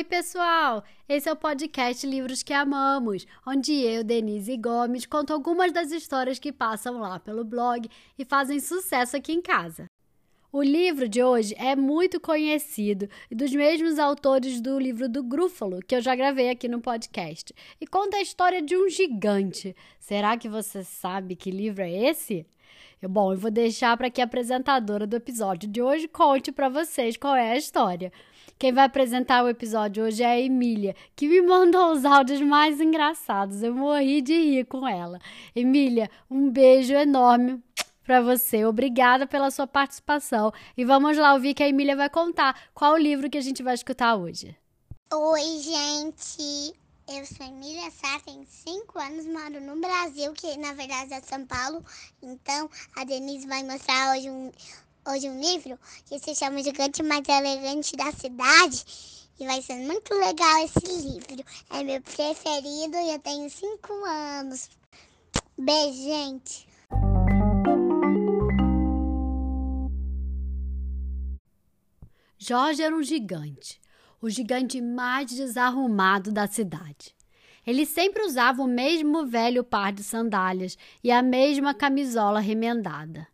Oi, pessoal! Esse é o podcast Livros que Amamos, onde eu, Denise Gomes, conto algumas das histórias que passam lá pelo blog e fazem sucesso aqui em casa. O livro de hoje é muito conhecido e dos mesmos autores do livro do Grúfalo, que eu já gravei aqui no podcast, e conta a história de um gigante. Será que você sabe que livro é esse? Bom, eu vou deixar para que a apresentadora do episódio de hoje conte para vocês qual é a história. Quem vai apresentar o episódio hoje é a Emília, que me mandou os áudios mais engraçados. Eu morri de rir com ela. Emília, um beijo enorme para você. Obrigada pela sua participação. E vamos lá ouvir que a Emília vai contar qual o livro que a gente vai escutar hoje. Oi, gente. Eu sou Emília Sá, tenho 5 anos, moro no Brasil, que na verdade é São Paulo. Então, a Denise vai mostrar hoje um, hoje um livro que se chama Gigante Mais Elegante da Cidade. E vai ser muito legal esse livro. É meu preferido e eu tenho 5 anos. Beijo, gente. Jorge era um gigante o gigante mais desarrumado da cidade. Ele sempre usava o mesmo velho par de sandálias e a mesma camisola remendada.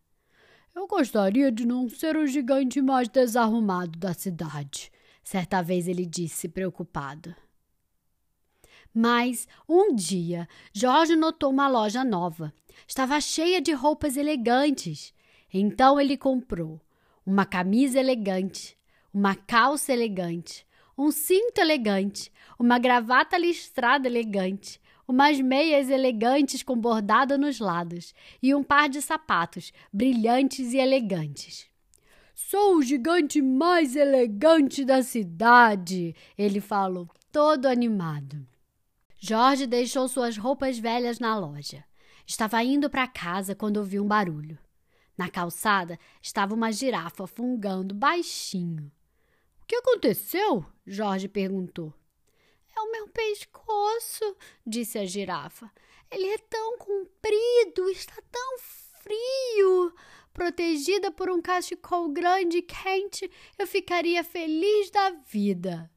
Eu gostaria de não ser o gigante mais desarrumado da cidade, certa vez ele disse, preocupado. Mas, um dia, Jorge notou uma loja nova. Estava cheia de roupas elegantes. Então ele comprou uma camisa elegante, uma calça elegante, um cinto elegante, uma gravata listrada elegante, umas meias elegantes com bordado nos lados e um par de sapatos brilhantes e elegantes. Sou o gigante mais elegante da cidade, ele falou, todo animado. Jorge deixou suas roupas velhas na loja. Estava indo para casa quando ouviu um barulho. Na calçada estava uma girafa fungando baixinho. O que aconteceu? Jorge perguntou. É o meu pescoço, disse a girafa. Ele é tão comprido, está tão frio. Protegida por um cachecol grande e quente, eu ficaria feliz da vida.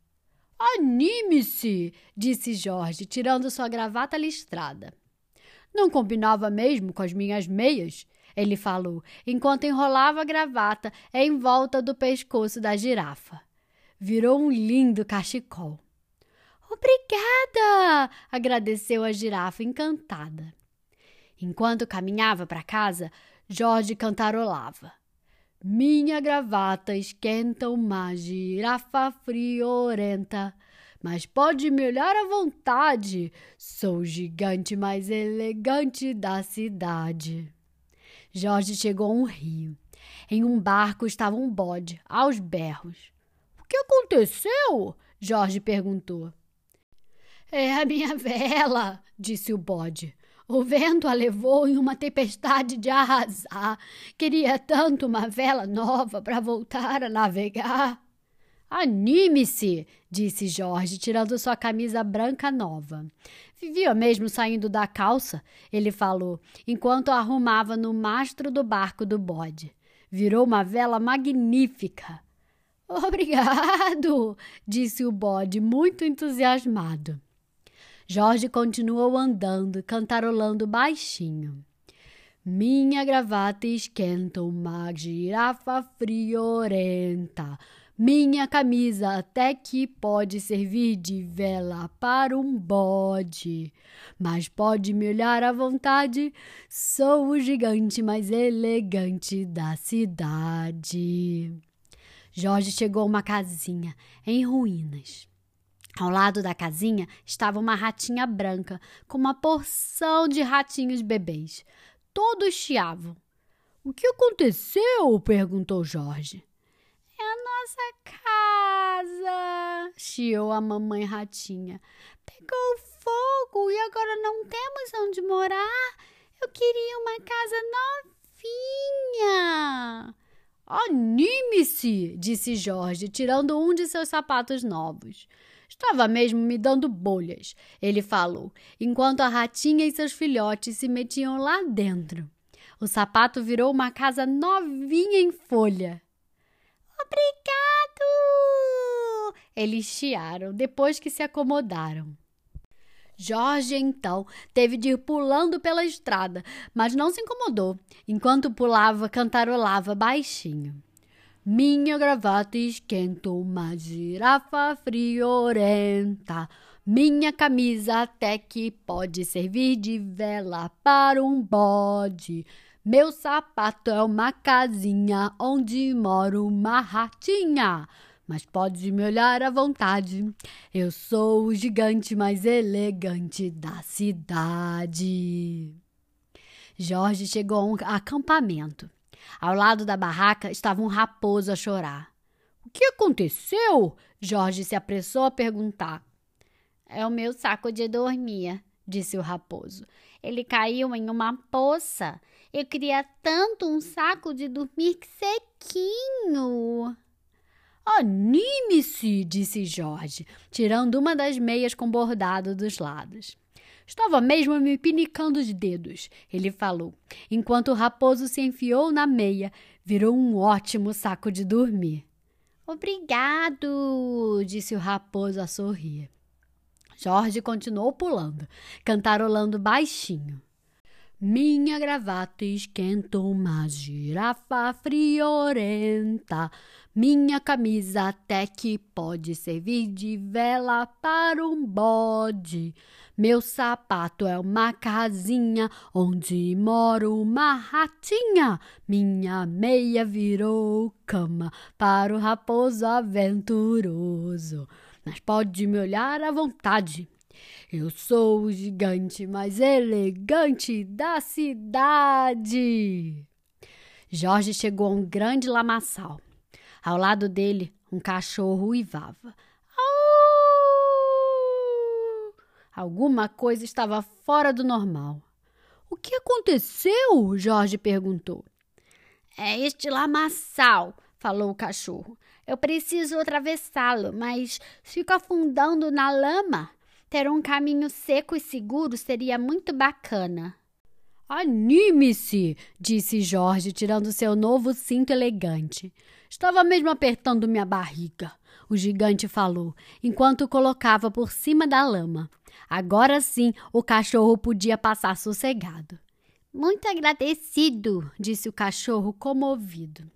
Anime-se, disse Jorge, tirando sua gravata listrada. Não combinava mesmo com as minhas meias, ele falou, enquanto enrolava a gravata em volta do pescoço da girafa virou um lindo cachecol. Obrigada! agradeceu a girafa encantada. Enquanto caminhava para casa, Jorge cantarolava. Minha gravata esquenta uma girafa friorenta, mas pode me olhar à vontade. Sou o gigante mais elegante da cidade. Jorge chegou a um rio. Em um barco estava um bode, aos berros que aconteceu? Jorge perguntou. É a minha vela, disse o bode. O vento a levou em uma tempestade de arrasar. Queria tanto uma vela nova para voltar a navegar. Anime-se, disse Jorge, tirando sua camisa branca nova. Vivia mesmo saindo da calça, ele falou, enquanto arrumava no mastro do barco do bode. Virou uma vela magnífica. Obrigado, disse o bode, muito entusiasmado. Jorge continuou andando, cantarolando baixinho. Minha gravata esquenta uma girafa friorenta. Minha camisa até que pode servir de vela para um bode. Mas pode me olhar à vontade, sou o gigante mais elegante da cidade. Jorge chegou a uma casinha em ruínas. Ao lado da casinha estava uma ratinha branca com uma porção de ratinhos bebês. Todos chiavam. O que aconteceu? perguntou Jorge. É a nossa casa, chiou a mamãe ratinha. Pegou fogo e agora não temos onde morar. Eu queria uma casa novinha. Anime-se, disse Jorge, tirando um de seus sapatos novos. Estava mesmo me dando bolhas, ele falou, enquanto a ratinha e seus filhotes se metiam lá dentro. O sapato virou uma casa novinha em folha. Obrigado! Eles chiaram depois que se acomodaram. Jorge, então, teve de ir pulando pela estrada, mas não se incomodou. Enquanto pulava, cantarolava baixinho. Minha gravata esquenta uma girafa friorenta. Minha camisa até que pode servir de vela para um bode. Meu sapato é uma casinha onde mora uma ratinha mas pode me olhar à vontade. Eu sou o gigante mais elegante da cidade. Jorge chegou a um acampamento. Ao lado da barraca estava um raposo a chorar. O que aconteceu? Jorge se apressou a perguntar. É o meu saco de dormir, disse o raposo. Ele caiu em uma poça. Eu queria tanto um saco de dormir sequinho. Anime-se, disse Jorge, tirando uma das meias com bordado dos lados. Estava mesmo me pinicando os dedos, ele falou, enquanto o raposo se enfiou na meia, virou um ótimo saco de dormir. Obrigado, disse o raposo a sorrir. Jorge continuou pulando, cantarolando baixinho. Minha gravata esquenta uma girafa friorenta. Minha camisa até que pode servir de vela para um bode. Meu sapato é uma casinha onde mora uma ratinha. Minha meia virou cama para o raposo aventuroso. Mas pode me olhar à vontade. Eu sou o gigante mais elegante da cidade. Jorge chegou a um grande lamaçal. Ao lado dele, um cachorro uivava. Alguma coisa estava fora do normal. O que aconteceu? Jorge perguntou. É este lamaçal, falou o cachorro. Eu preciso atravessá-lo, mas fico afundando na lama. Ter um caminho seco e seguro seria muito bacana. Anime-se, disse Jorge, tirando seu novo cinto elegante. Estava mesmo apertando minha barriga, o gigante falou, enquanto colocava por cima da lama. Agora sim o cachorro podia passar sossegado. Muito agradecido, disse o cachorro comovido.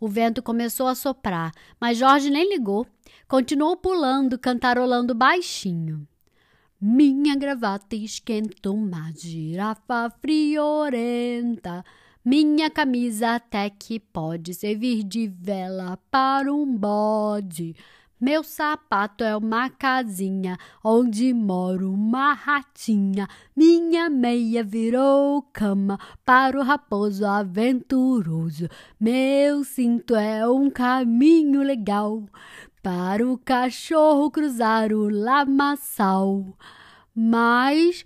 O vento começou a soprar, mas Jorge nem ligou. Continuou pulando, cantarolando baixinho. Minha gravata esquenta uma girafa friorenta. Minha camisa até que pode servir de vela para um bode. Meu sapato é uma casinha onde mora uma ratinha. Minha meia virou cama para o raposo aventuroso. Meu cinto é um caminho legal para o cachorro cruzar o lamaçal. Mas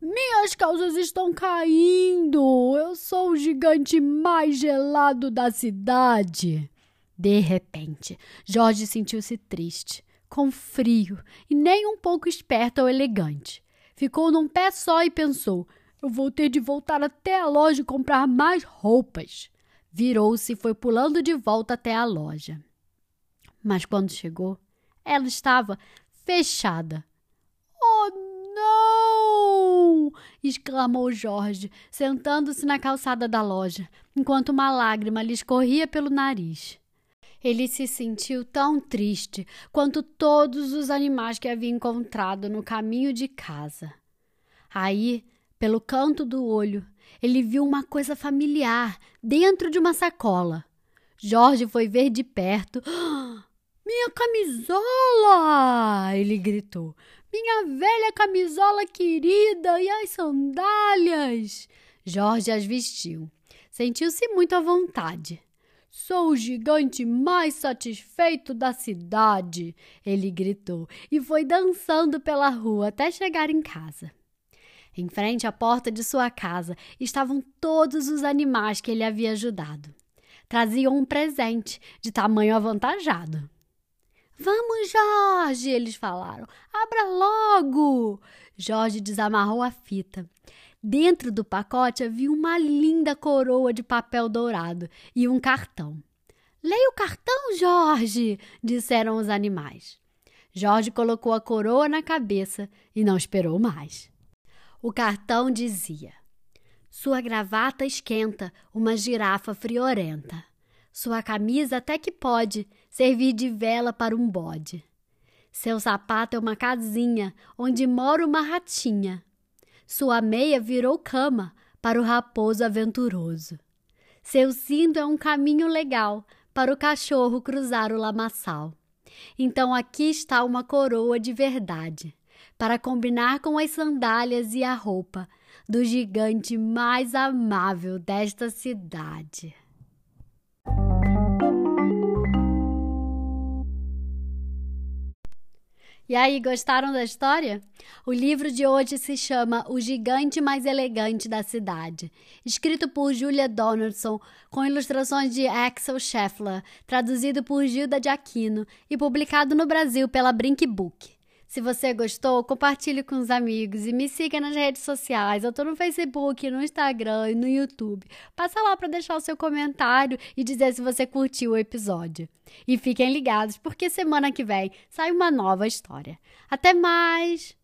minhas calças estão caindo. Eu sou o gigante mais gelado da cidade. De repente, Jorge sentiu-se triste, com frio e nem um pouco esperto ou elegante. Ficou num pé só e pensou: eu vou ter de voltar até a loja e comprar mais roupas. Virou-se e foi pulando de volta até a loja. Mas quando chegou, ela estava fechada. Oh, não! exclamou Jorge, sentando-se na calçada da loja, enquanto uma lágrima lhe escorria pelo nariz. Ele se sentiu tão triste quanto todos os animais que havia encontrado no caminho de casa. Aí, pelo canto do olho, ele viu uma coisa familiar dentro de uma sacola. Jorge foi ver de perto. Minha camisola! Ele gritou. Minha velha camisola querida e as sandálias! Jorge as vestiu. Sentiu-se muito à vontade. Sou o gigante mais satisfeito da cidade, ele gritou e foi dançando pela rua até chegar em casa. Em frente à porta de sua casa estavam todos os animais que ele havia ajudado. Traziam um presente de tamanho avantajado. Vamos, Jorge, eles falaram. Abra logo! Jorge desamarrou a fita. Dentro do pacote havia uma linda coroa de papel dourado e um cartão. Leia o cartão, Jorge, disseram os animais. Jorge colocou a coroa na cabeça e não esperou mais. O cartão dizia: Sua gravata esquenta, uma girafa friorenta. Sua camisa até que pode servir de vela para um bode. Seu sapato é uma casinha onde mora uma ratinha. Sua meia virou cama para o raposo aventuroso. Seu cinto é um caminho legal para o cachorro cruzar o lamaçal. Então aqui está uma coroa de verdade, para combinar com as sandálias e a roupa do gigante mais amável desta cidade. E aí, gostaram da história? O livro de hoje se chama O Gigante Mais Elegante da Cidade, escrito por Julia Donaldson, com ilustrações de Axel Scheffler, traduzido por Gilda de Aquino e publicado no Brasil pela Brink Book. Se você gostou, compartilhe com os amigos e me siga nas redes sociais. Eu tô no Facebook, no Instagram e no YouTube. Passa lá para deixar o seu comentário e dizer se você curtiu o episódio. E fiquem ligados, porque semana que vem sai uma nova história. Até mais!